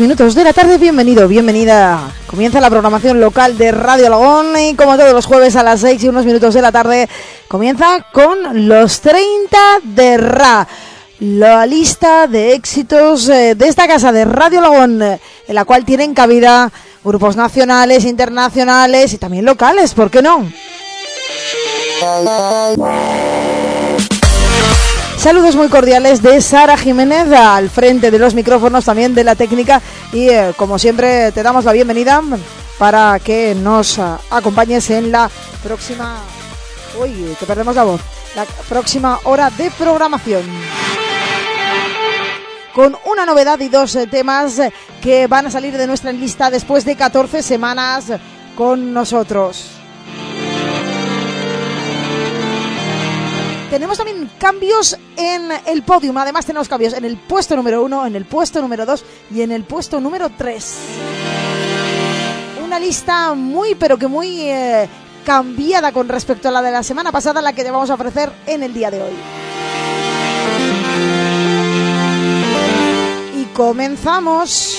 minutos de la tarde, bienvenido, bienvenida. Comienza la programación local de Radio Alagón y como todos los jueves a las 6 y unos minutos de la tarde, comienza con los 30 de Ra. La lista de éxitos eh, de esta casa de Radio Alagón, en la cual tienen cabida grupos nacionales, internacionales y también locales, ¿por qué no? Saludos muy cordiales de Sara Jiménez al frente de los micrófonos también de la técnica y eh, como siempre te damos la bienvenida para que nos ah, acompañes en la próxima... Uy, perdemos la voz. La próxima hora de programación. Con una novedad y dos eh, temas eh, que van a salir de nuestra lista después de 14 semanas con nosotros. Tenemos también cambios en el podium. Además tenemos cambios en el puesto número uno, en el puesto número dos y en el puesto número tres. Una lista muy, pero que muy eh, cambiada con respecto a la de la semana pasada, la que te vamos a ofrecer en el día de hoy. Y comenzamos.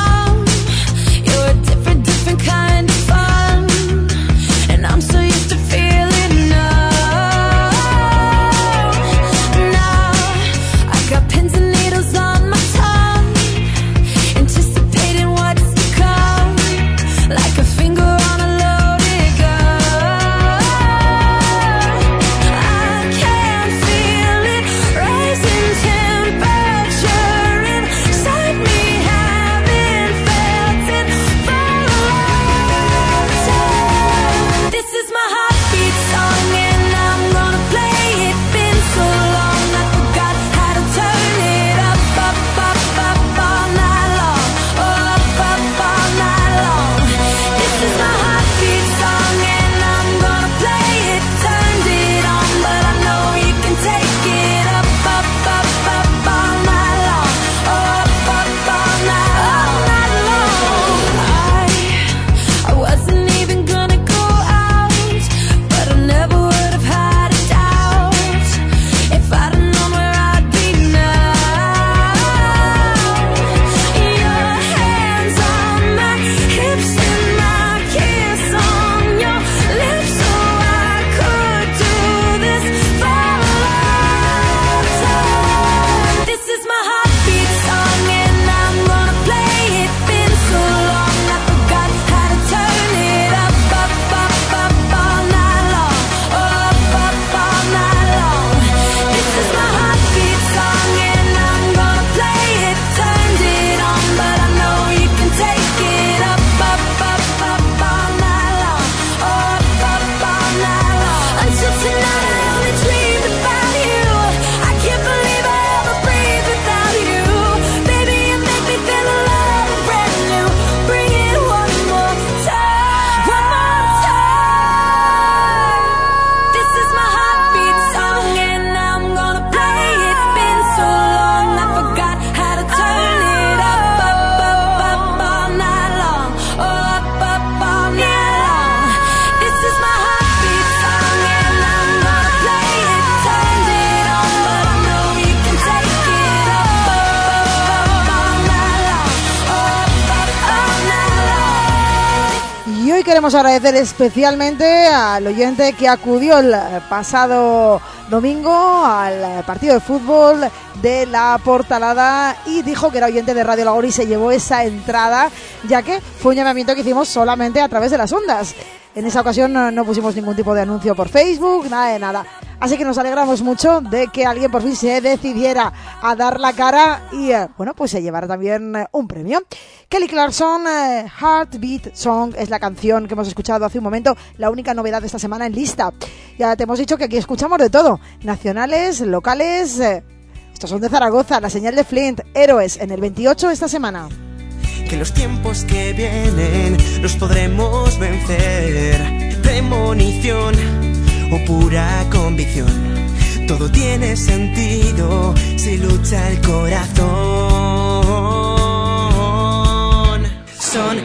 queremos agradecer especialmente al oyente que acudió el pasado domingo al partido de fútbol de la Portalada y dijo que era oyente de Radio Lagor y se llevó esa entrada, ya que fue un llamamiento que hicimos solamente a través de las ondas. En esa ocasión no, pusimos ningún tipo de anuncio por Facebook, nada de nada. Así que nos alegramos mucho de que alguien por fin se decidiera a dar la cara y, eh, bueno, pues se llevara también eh, un premio. Kelly Clarkson, eh, Heartbeat Song, es la canción que hemos escuchado hace un momento, la única novedad de esta semana en lista. Ya te hemos dicho que aquí escuchamos de todo, nacionales, locales. estos son de Zaragoza, la señal de Flint, héroes en el 28 esta semana que los tiempos que vienen los podremos vencer. Pura convicción, todo tiene sentido si lucha el corazón. Son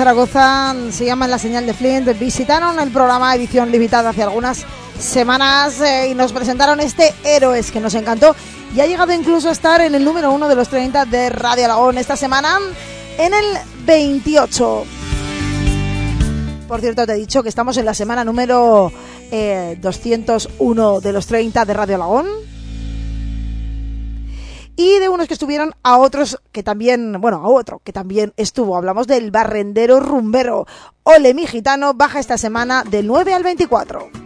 Zaragoza, se llaman La Señal de Flint, visitaron el programa edición limitada hace algunas semanas eh, y nos presentaron este Héroes que nos encantó y ha llegado incluso a estar en el número uno de los 30 de Radio Alagón esta semana en el 28. Por cierto, te he dicho que estamos en la semana número eh, 201 de los 30 de Radio Alagón. Y de unos que estuvieron a otros que también, bueno, a otro que también estuvo. Hablamos del barrendero rumbero. Ole, mi gitano, baja esta semana del 9 al 24.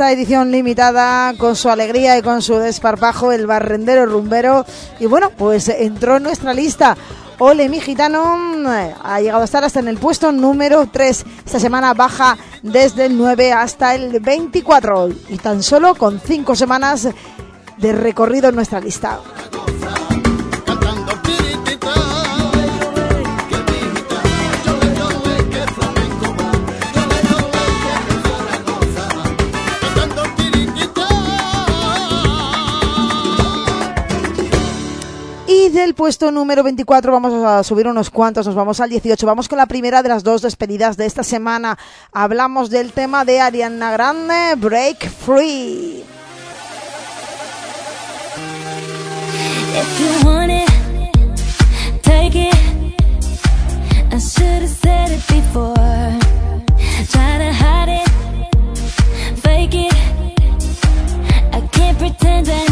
esta edición limitada con su alegría y con su desparpajo el barrendero rumbero y bueno pues entró en nuestra lista Ole, mi gitano eh, ha llegado a estar hasta en el puesto número 3. Esta semana baja desde el 9 hasta el 24 y tan solo con 5 semanas de recorrido en nuestra lista. puesto número 24 vamos a subir unos cuantos, nos vamos al 18. Vamos con la primera de las dos despedidas de esta semana. Hablamos del tema de Ariana Grande, Break Free. If you want it, take it. I should have said it before. Try to hide it, fake it. I can't pretend I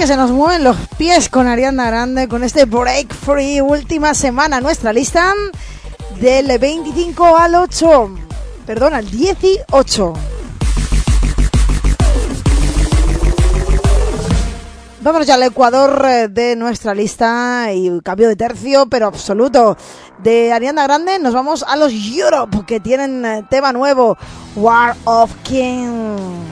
que se nos mueven los pies con Ariana Grande con este Break Free, última semana nuestra lista del 25 al 8, perdón, al 18. Vámonos ya al Ecuador eh, de nuestra lista y cambio de tercio, pero absoluto. De Ariana Grande nos vamos a los Europe, que tienen eh, tema nuevo, War of Kings.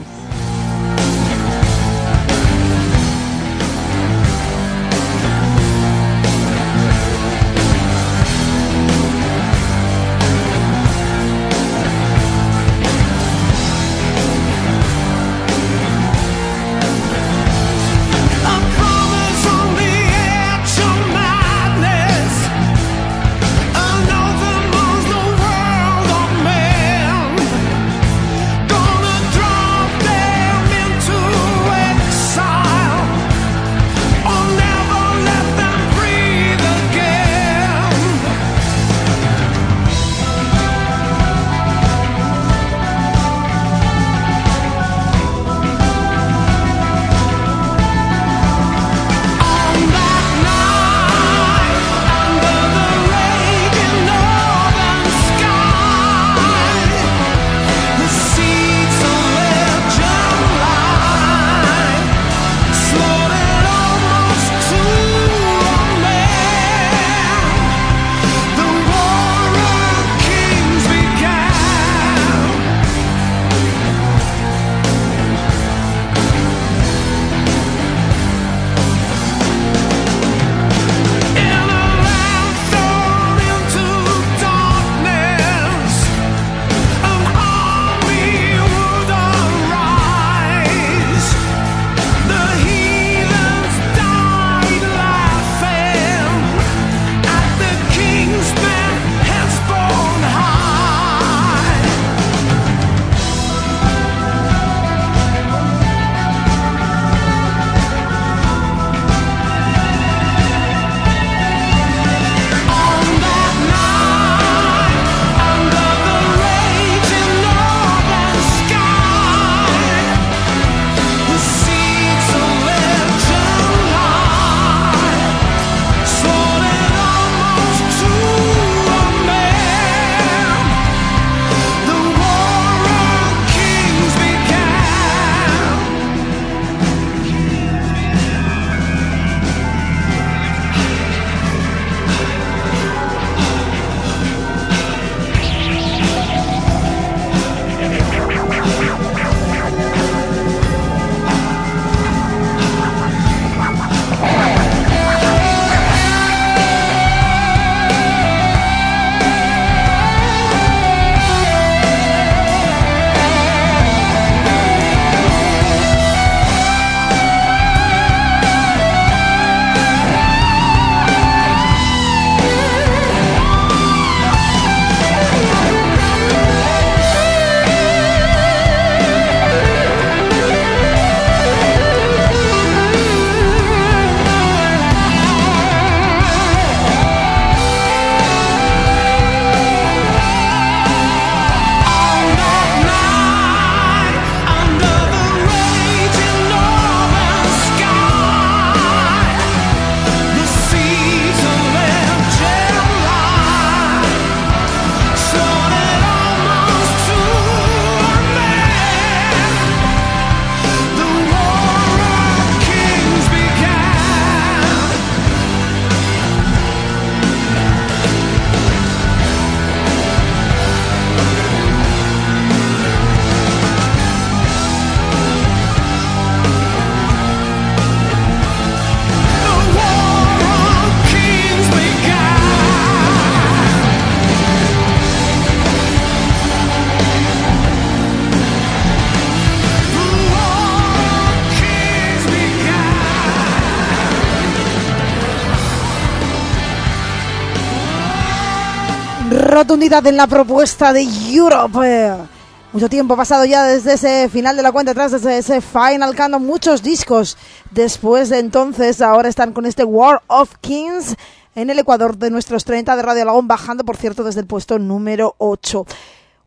Rotundidad en la propuesta de Europe. Mucho tiempo pasado ya desde ese final de la cuenta atrás, desde ese Final muchos discos. Después de entonces, ahora están con este War of Kings en el Ecuador de nuestros 30 de Radio Alagón, bajando, por cierto, desde el puesto número 8.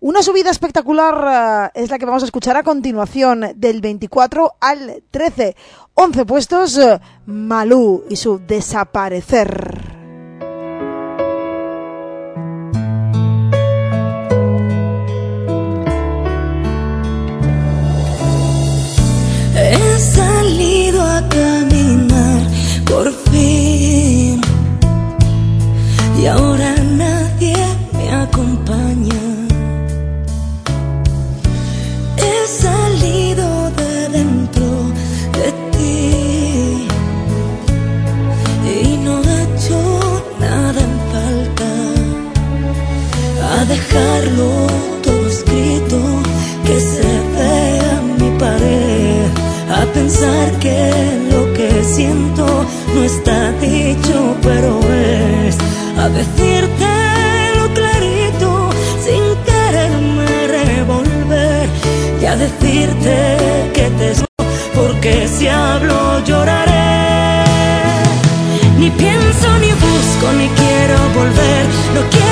Una subida espectacular eh, es la que vamos a escuchar a continuación, del 24 al 13. 11 puestos, eh, Malú y su desaparecer. Caminar por fin. Y ahora nadie me acompaña. He salido de dentro de ti. Y no he hecho nada en falta. A dejarlo todo escrito que se vea mi pared. A pensar que no está dicho pero es a decirte lo clarito sin quererme revolver y a decirte que te porque si hablo lloraré. Ni pienso ni busco ni quiero volver no quiero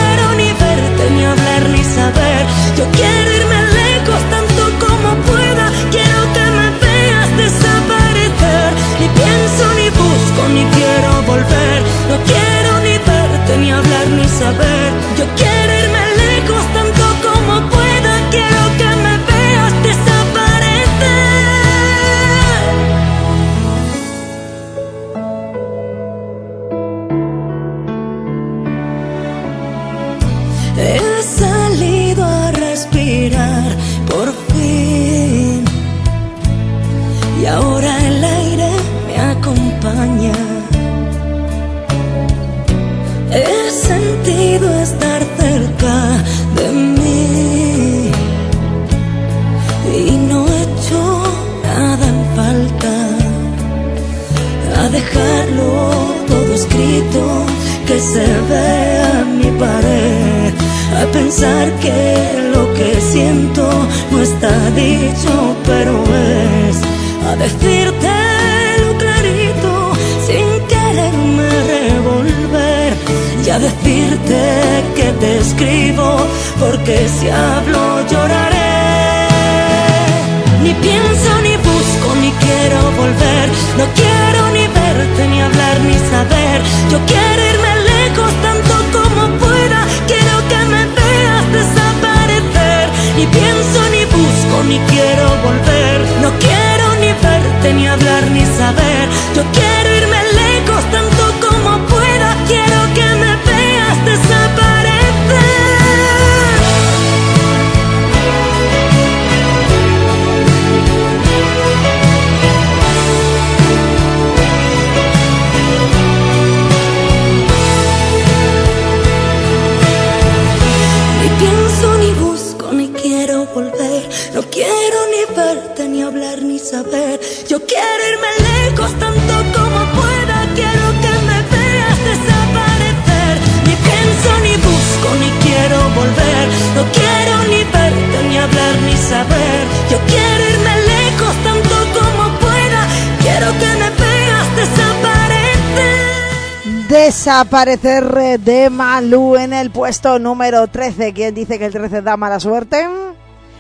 Desaparecer eh, de Malú en el puesto número 13. ¿Quién dice que el 13 da mala suerte?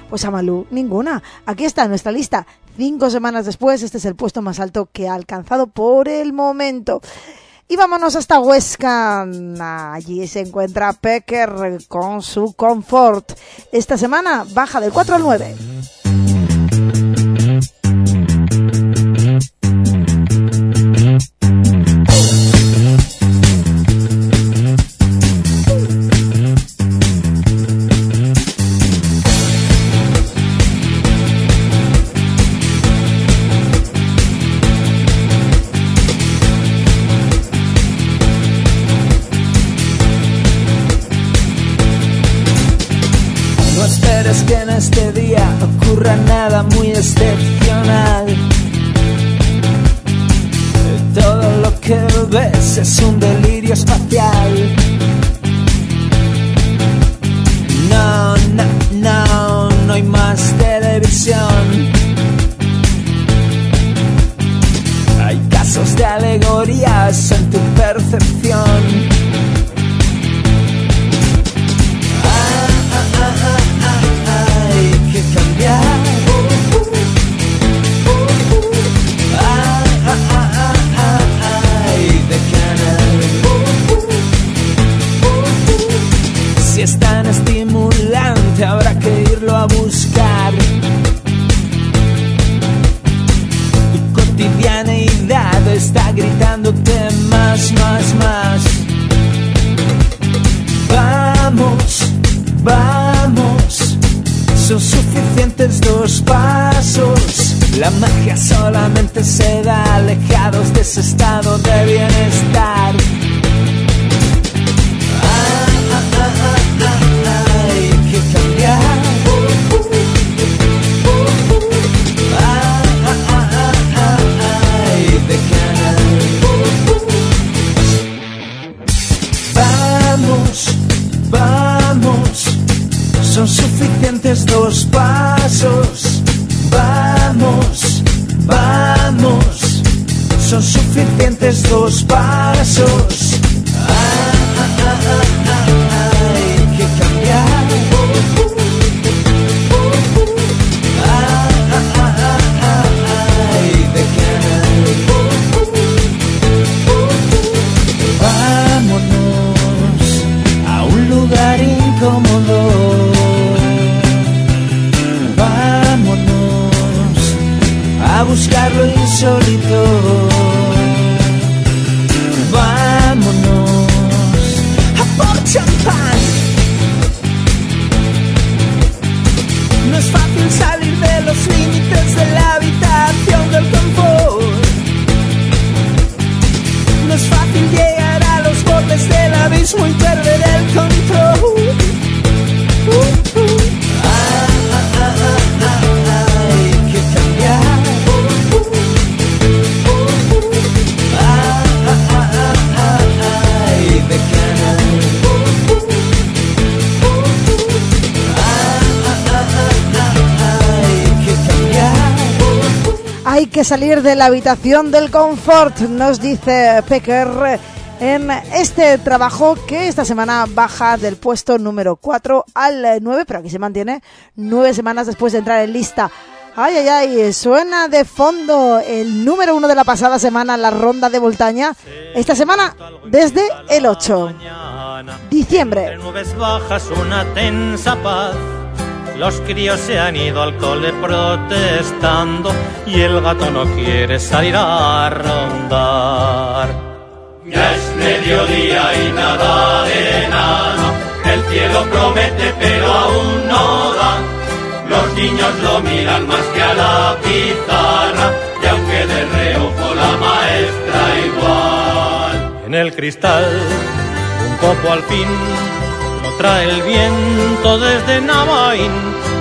Pues a Malú, ninguna. Aquí está nuestra lista. Cinco semanas después, este es el puesto más alto que ha alcanzado por el momento. Y vámonos hasta Huesca. Allí se encuentra Pecker con su confort. Esta semana baja del 4 al 9. Es un delirio salir de la habitación del confort, nos dice Pecker en este trabajo que esta semana baja del puesto número 4 al 9, pero aquí se mantiene nueve semanas después de entrar en lista. Ay, ay, ay, suena de fondo el número uno de la pasada semana, la ronda de Voltaña. Esta semana desde el 8. Diciembre. Entre nubes bajas una tensa paz. Los críos se han ido al cole protestando y el gato no quiere salir a rondar. Ya es mediodía y nada de nada. El cielo promete pero aún no da. Los niños lo miran más que a la pizarra. Y aunque de reojo la maestra igual. En el cristal, un copo al fin trae el viento desde Navaín.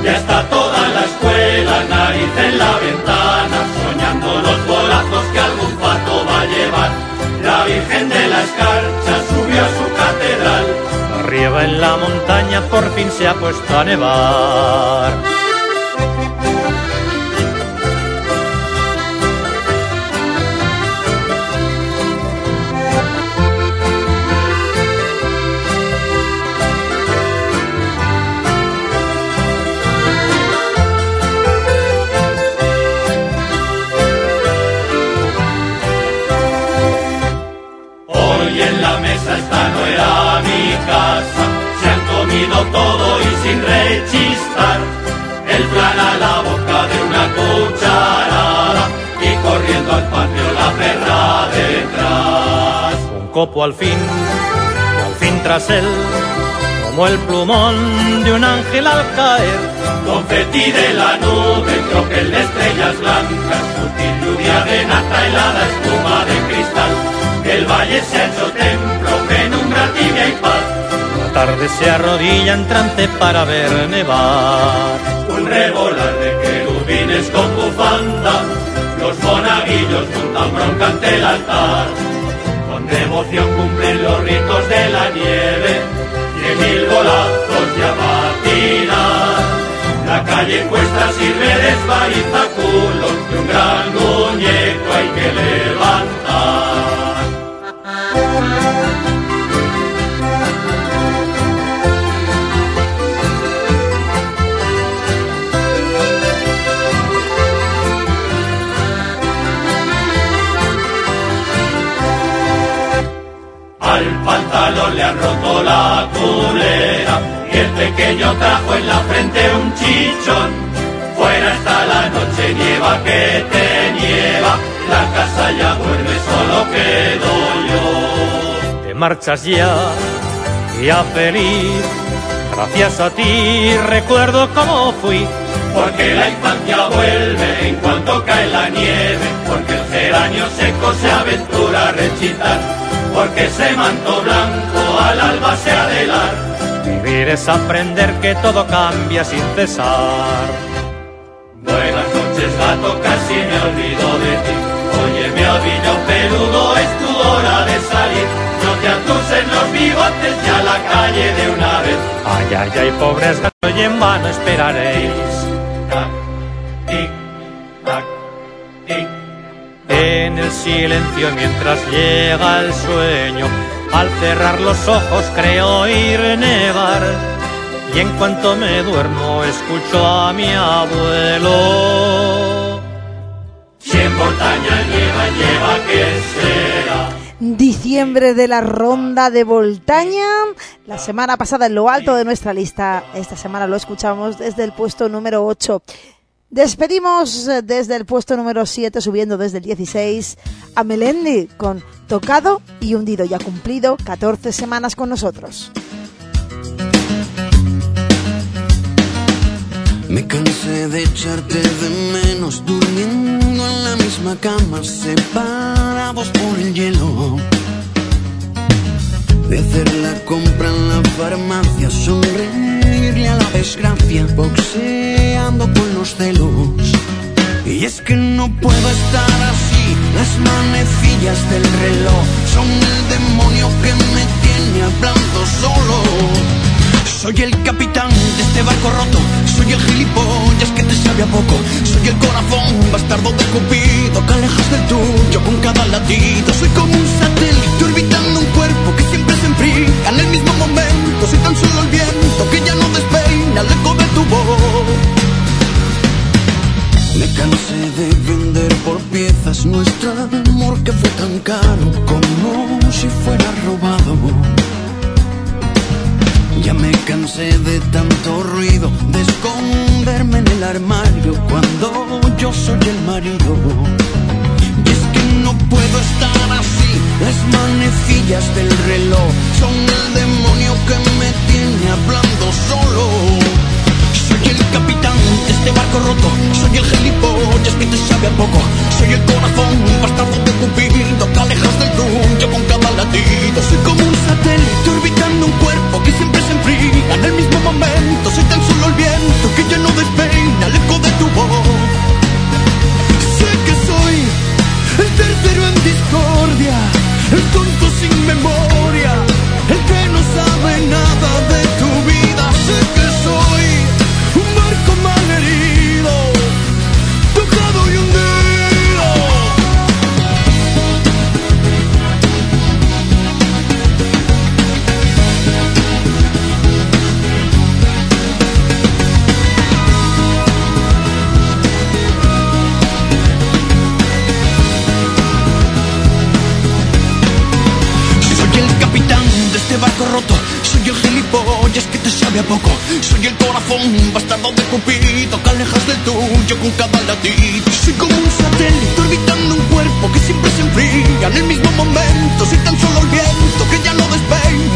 Ya está toda la escuela, nariz en la ventana, soñando los golazos que algún pato va a llevar. La Virgen de la Escarcha subió a su catedral. Arriba en la montaña por fin se ha puesto a nevar. No era mi casa, se han comido todo y sin rechistar. El plan a la boca de una cucharada y corriendo al patio la perra detrás. Un copo al fin, al fin tras él, como el plumón de un ángel al caer. Confeti de la nube, tropel de estrellas blancas, sutil lluvia de nata, helada espuma de cristal. El valle se ha hecho y. La tarde se arrodilla en trance para ver nevar. Un revolar de querubines con bufanda, los monaguillos juntan bronca ante el altar. Con devoción cumplen los ritos de la nieve, cien mil golazos ya patinar. La calle cuesta sirve de culos, de un gran muñeco hay que levantar. Pantalón le han roto la culera, el pequeño trajo en la frente un chichón. Fuera está la noche nieva que te nieva, la casa ya duerme, solo quedo yo. Te marchas ya, ya feliz. Gracias a ti recuerdo cómo fui. Porque la infancia vuelve en cuanto cae la nieve, porque el geranio seco se aventura a rechitar, porque ese manto blanco al alba se adelar. Vivir es aprender que todo cambia sin cesar. Buenas noches gato, casi me olvido de ti. Oye, mi ovillo peludo, es tu hora de salir. No te atusen los bigotes ya a la calle de una vez. Ay, ay, ay, pobres gatos, y en vano esperaréis. Tac, tic, tac, tic. En el silencio mientras llega el sueño, al cerrar los ojos creo oír nevar. Y en cuanto me duermo escucho a mi abuelo. Si en Portaña nieva, lleva que será. Diciembre de la ronda de Voltaña. La semana pasada en lo alto de nuestra lista. Esta semana lo escuchamos desde el puesto número 8. Despedimos eh, desde el puesto número 7, subiendo desde el 16, a Melendi con Tocado y Hundido. Ya cumplido 14 semanas con nosotros. Me cansé de echarte de menos durmiendo en la misma cama, separados por el hielo. De hacer la compra en la farmacia, sonreírle a la desgracia, boxeando con los celos. Y es que no puedo estar así, las manecillas del reloj son el demonio que me tiene hablando solo. Soy el capitán de este barco roto, soy el gilipollas que te sabe a poco, soy el corazón bastardo de Cupido que alejas del tuyo con cada latido. Soy como un satélite orbitando un cuerpo que siempre se enfría en el mismo momento. Soy tan solo el viento que ya no despeina el eco de tu voz. Me cansé de vender por piezas nuestro amor que fue tan caro como si fuera robado. Ya me cansé de tanto ruido, de esconderme en el armario cuando yo soy el marido. Y es que no puedo estar así, las manecillas del reloj son el demonio que me tiene hablando solo. El capitán de este barco roto, soy el gilipollas que te sabe a poco, soy el corazón bastardo de Cupido que alejas del tuyo con cada latido. Soy como un satélite orbitando un cuerpo que siempre se enfría en el mismo momento. Soy tan solo el viento que ya no despeina el eco de tu voz. Sé que soy el tercero en discordia, el tonto sin memoria, a poco. Soy el corazón bastardo de Cupido que alejas del tuyo con cada latido. Soy como un satélite orbitando un cuerpo que siempre se enfría en el mismo momento. Soy tan solo el viento que ya no despeina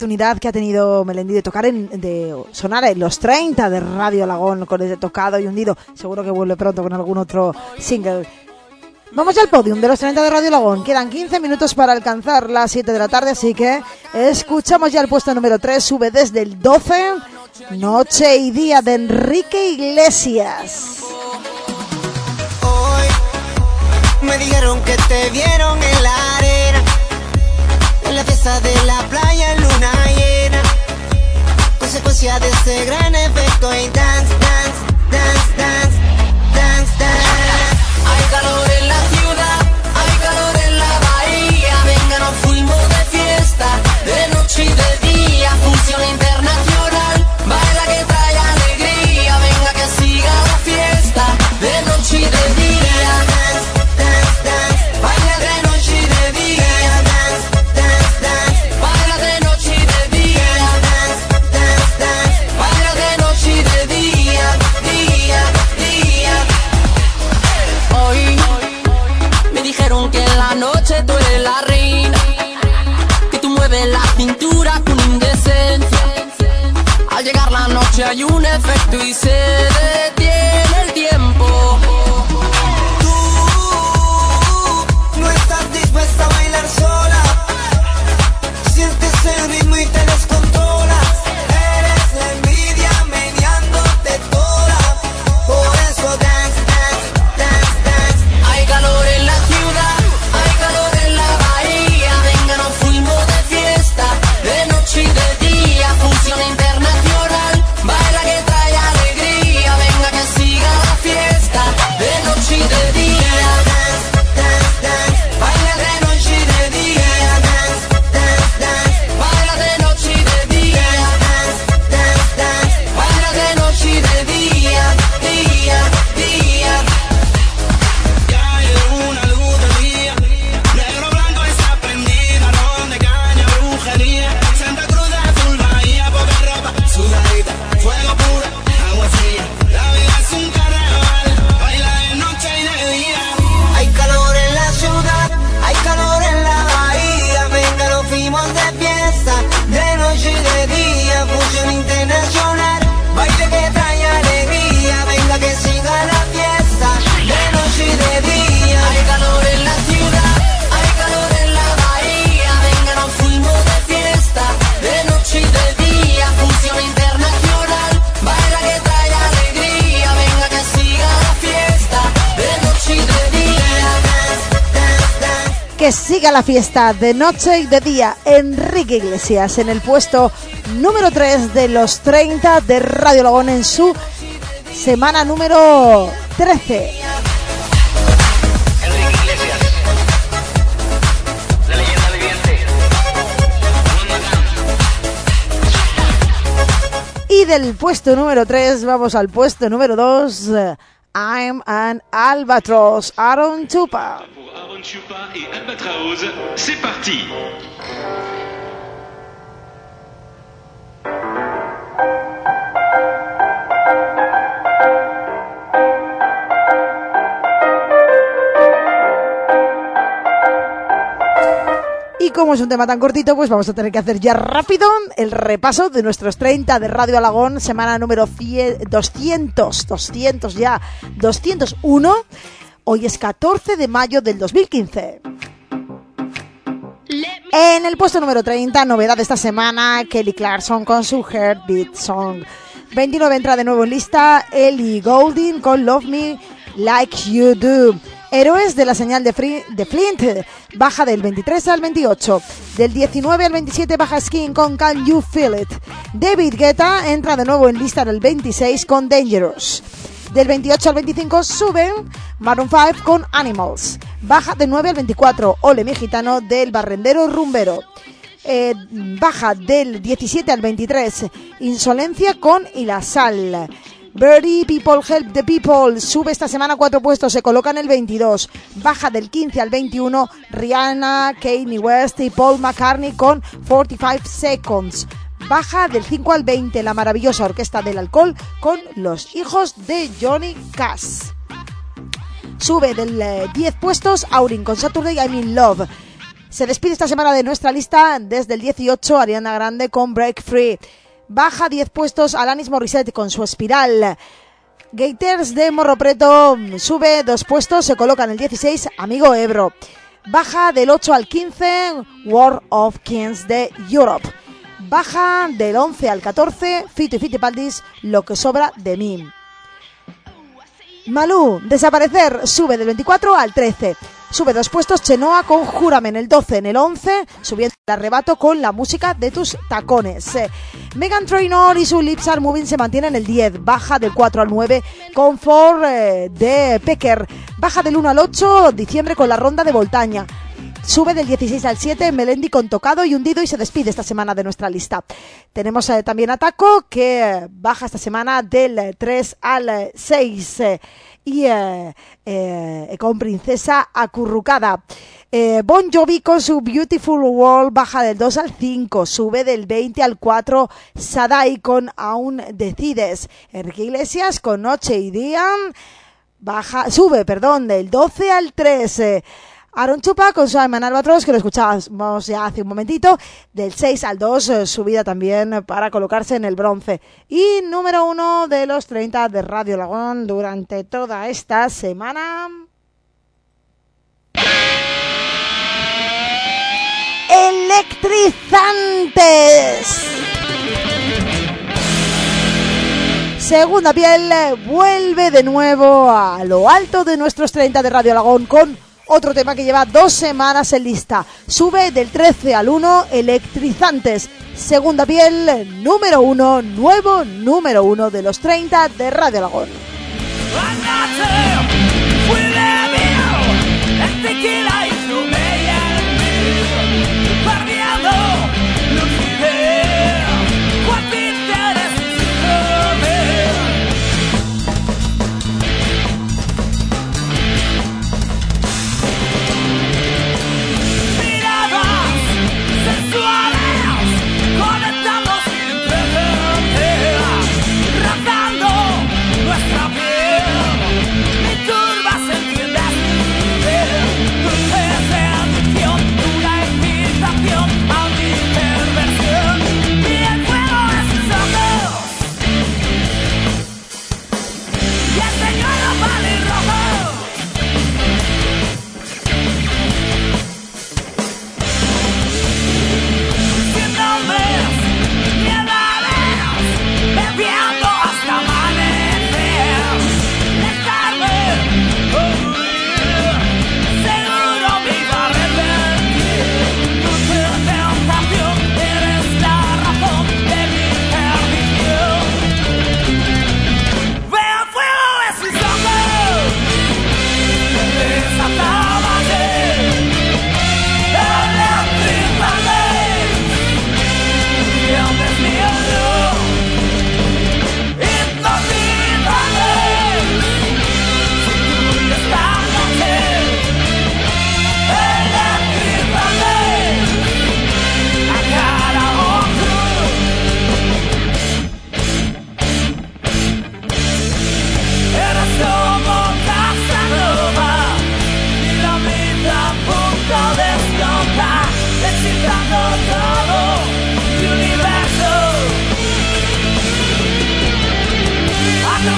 oportunidad que ha tenido Melendi de tocar en, de sonar en los 30 de Radio Alagón con ese tocado y hundido. Seguro que vuelve pronto con algún otro single. Vamos al podium de los 30 de Radio Lagón. Quedan 15 minutos para alcanzar las 7 de la tarde, así que escuchamos ya el puesto número 3. Sube desde el 12, Noche y Día de Enrique Iglesias. Hoy me dijeron que te vieron en la arena, en la fiesta de la playa en luna llena. Consecuencia de ese gran efecto dance, dance, dance, dance, dance, siga la fiesta de noche y de día. Enrique Iglesias en el puesto número 3 de los 30 de Radio Lagón en su semana número 13. Enrique Iglesias, la leyenda viviente, Y del puesto número 3 vamos al puesto número 2. I'm an Albatross, Aaron Chupa. Pour Aaron Chupa et Albatraoz, c'est parti Como es un tema tan cortito, pues vamos a tener que hacer ya rápido el repaso de nuestros 30 de Radio Alagón, semana número 100 200, 200 ya, 201. Hoy es 14 de mayo del 2015. En el puesto número 30, novedad de esta semana, Kelly Clarkson con su Heartbeat Song. 29 entra de nuevo en lista Ellie Goulding con Love Me Like You Do. Héroes de la señal de, de Flint baja del 23 al 28. Del 19 al 27 baja Skin con Can You Feel It. David Guetta entra de nuevo en lista del 26 con Dangerous. Del 28 al 25 suben Maroon 5 con Animals. Baja del 9 al 24 Ole Mi Gitano del Barrendero Rumbero. Eh, baja del 17 al 23 Insolencia con Y la Sal. Birdie People Help the People sube esta semana cuatro puestos, se coloca en el 22. Baja del 15 al 21 Rihanna, Kanye West y Paul McCartney con 45 Seconds. Baja del 5 al 20 la maravillosa orquesta del alcohol con Los hijos de Johnny Cash. Sube del eh, 10 puestos Aurin con Saturday I'm in Love. Se despide esta semana de nuestra lista desde el 18 Ariana Grande con Break Free. Baja 10 puestos Alanis Morissette con su espiral. Gators de Morro Preto sube dos puestos, se coloca en el 16 Amigo Ebro. Baja del 8 al 15 War of Kings de Europe. Baja del 11 al 14 Fito y Fitipaldis Lo que sobra de mí. Malú, desaparecer, sube del 24 al 13. Sube dos puestos Chenoa con Júrame en el 12, en el 11, subiendo el arrebato con la música de tus tacones. Eh, Megan Trainor y su Lips Are Moving se mantienen en el 10, baja del 4 al 9 con For eh, de Pecker, baja del 1 al 8, diciembre con la ronda de Voltaña. Sube del 16 al 7 Melendi con Tocado y Hundido y se despide esta semana de nuestra lista. Tenemos eh, también a Taco que eh, baja esta semana del eh, 3 al eh, 6 eh, y eh, eh, con Princesa Acurrucada. Eh, bon Jovi con su Beautiful World baja del 2 al 5, sube del 20 al 4 Sadai con Aún Decides. Enrique Iglesias con Noche y Día baja, sube, perdón, del 12 al 13. Aaron Chupa con su Ayman Albatros, que lo escuchábamos ya hace un momentito, del 6 al 2, eh, subida también para colocarse en el bronce. Y número uno de los 30 de Radio Lagón durante toda esta semana. Electrizantes. Segunda piel vuelve de nuevo a lo alto de nuestros 30 de Radio Lagón con otro tema que lleva dos semanas en lista. Sube del 13 al 1, Electrizantes. Segunda piel, número uno, nuevo número uno de los 30 de Radio Lagón.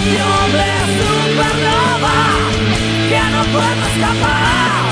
De supernova Que no puedo escapar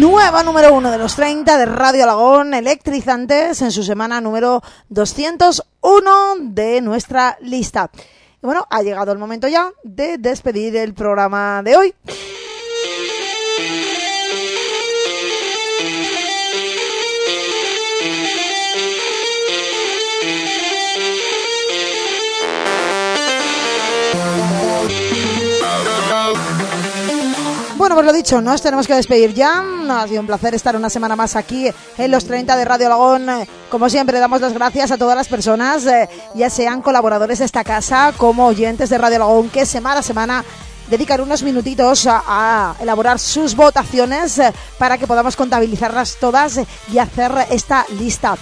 nueva número uno de los 30 de Radio Alagón, electrizantes en su semana número 201 de nuestra lista. Y bueno, ha llegado el momento ya de despedir el programa de hoy. Bueno, pues lo dicho, nos tenemos que despedir ya. Ha sido un placer estar una semana más aquí en los 30 de Radio Alagón. Como siempre, damos las gracias a todas las personas, eh, ya sean colaboradores de esta casa como oyentes de Radio Alagón, que semana a semana dedican unos minutitos a, elaborar sus votaciones eh, para que podamos contabilizarlas todas y hacer esta lista.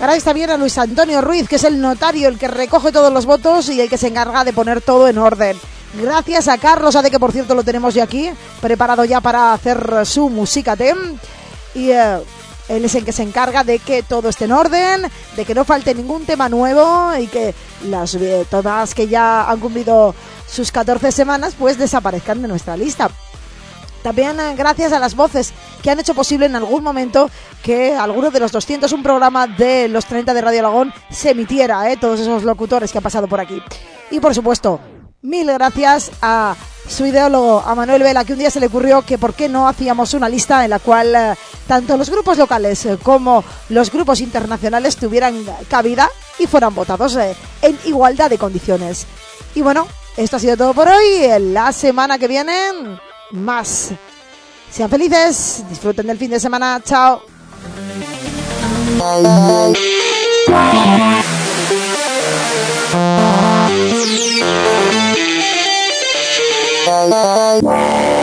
Ahora está bien a Luis Antonio Ruiz, que es el notario, el que recoge todos los votos y el que se encarga de poner todo en orden. Gracias a Carlos Ade, que por cierto lo tenemos ya aquí, preparado ya para hacer su música tem. Y eh, él es el que se encarga de que todo esté en orden, de que no falte ningún tema nuevo y que las eh, todas que ya han cumplido sus 14 semanas pues desaparezcan de nuestra lista. También eh, gracias a las voces que han hecho posible en algún momento que alguno de los 201 programas de los 30 de Radio Alagón se emitiera, ¿eh? todos esos locutores que han pasado por aquí. Y por supuesto, mil gracias a su ideólogo, a Manuel Vela, que un día se le ocurrió que por qué no hacíamos una lista en la cual eh, tanto los grupos locales eh, como los grupos internacionales tuvieran cabida y fueran votados eh, en igualdad de condiciones. Y bueno, esto ha sido todo por hoy. La semana que viene, más. Sean felices, disfruten del fin de semana. Chao. Bye.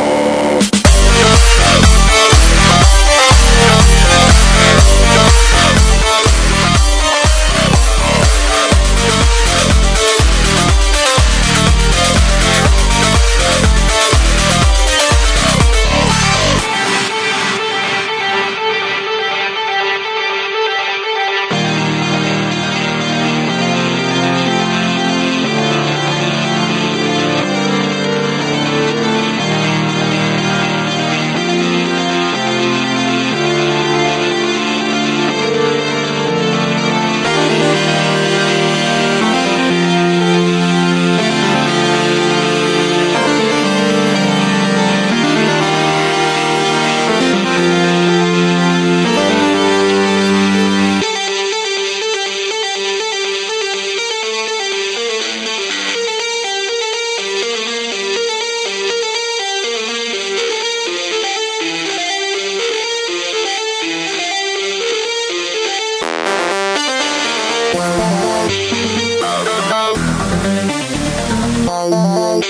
Bye.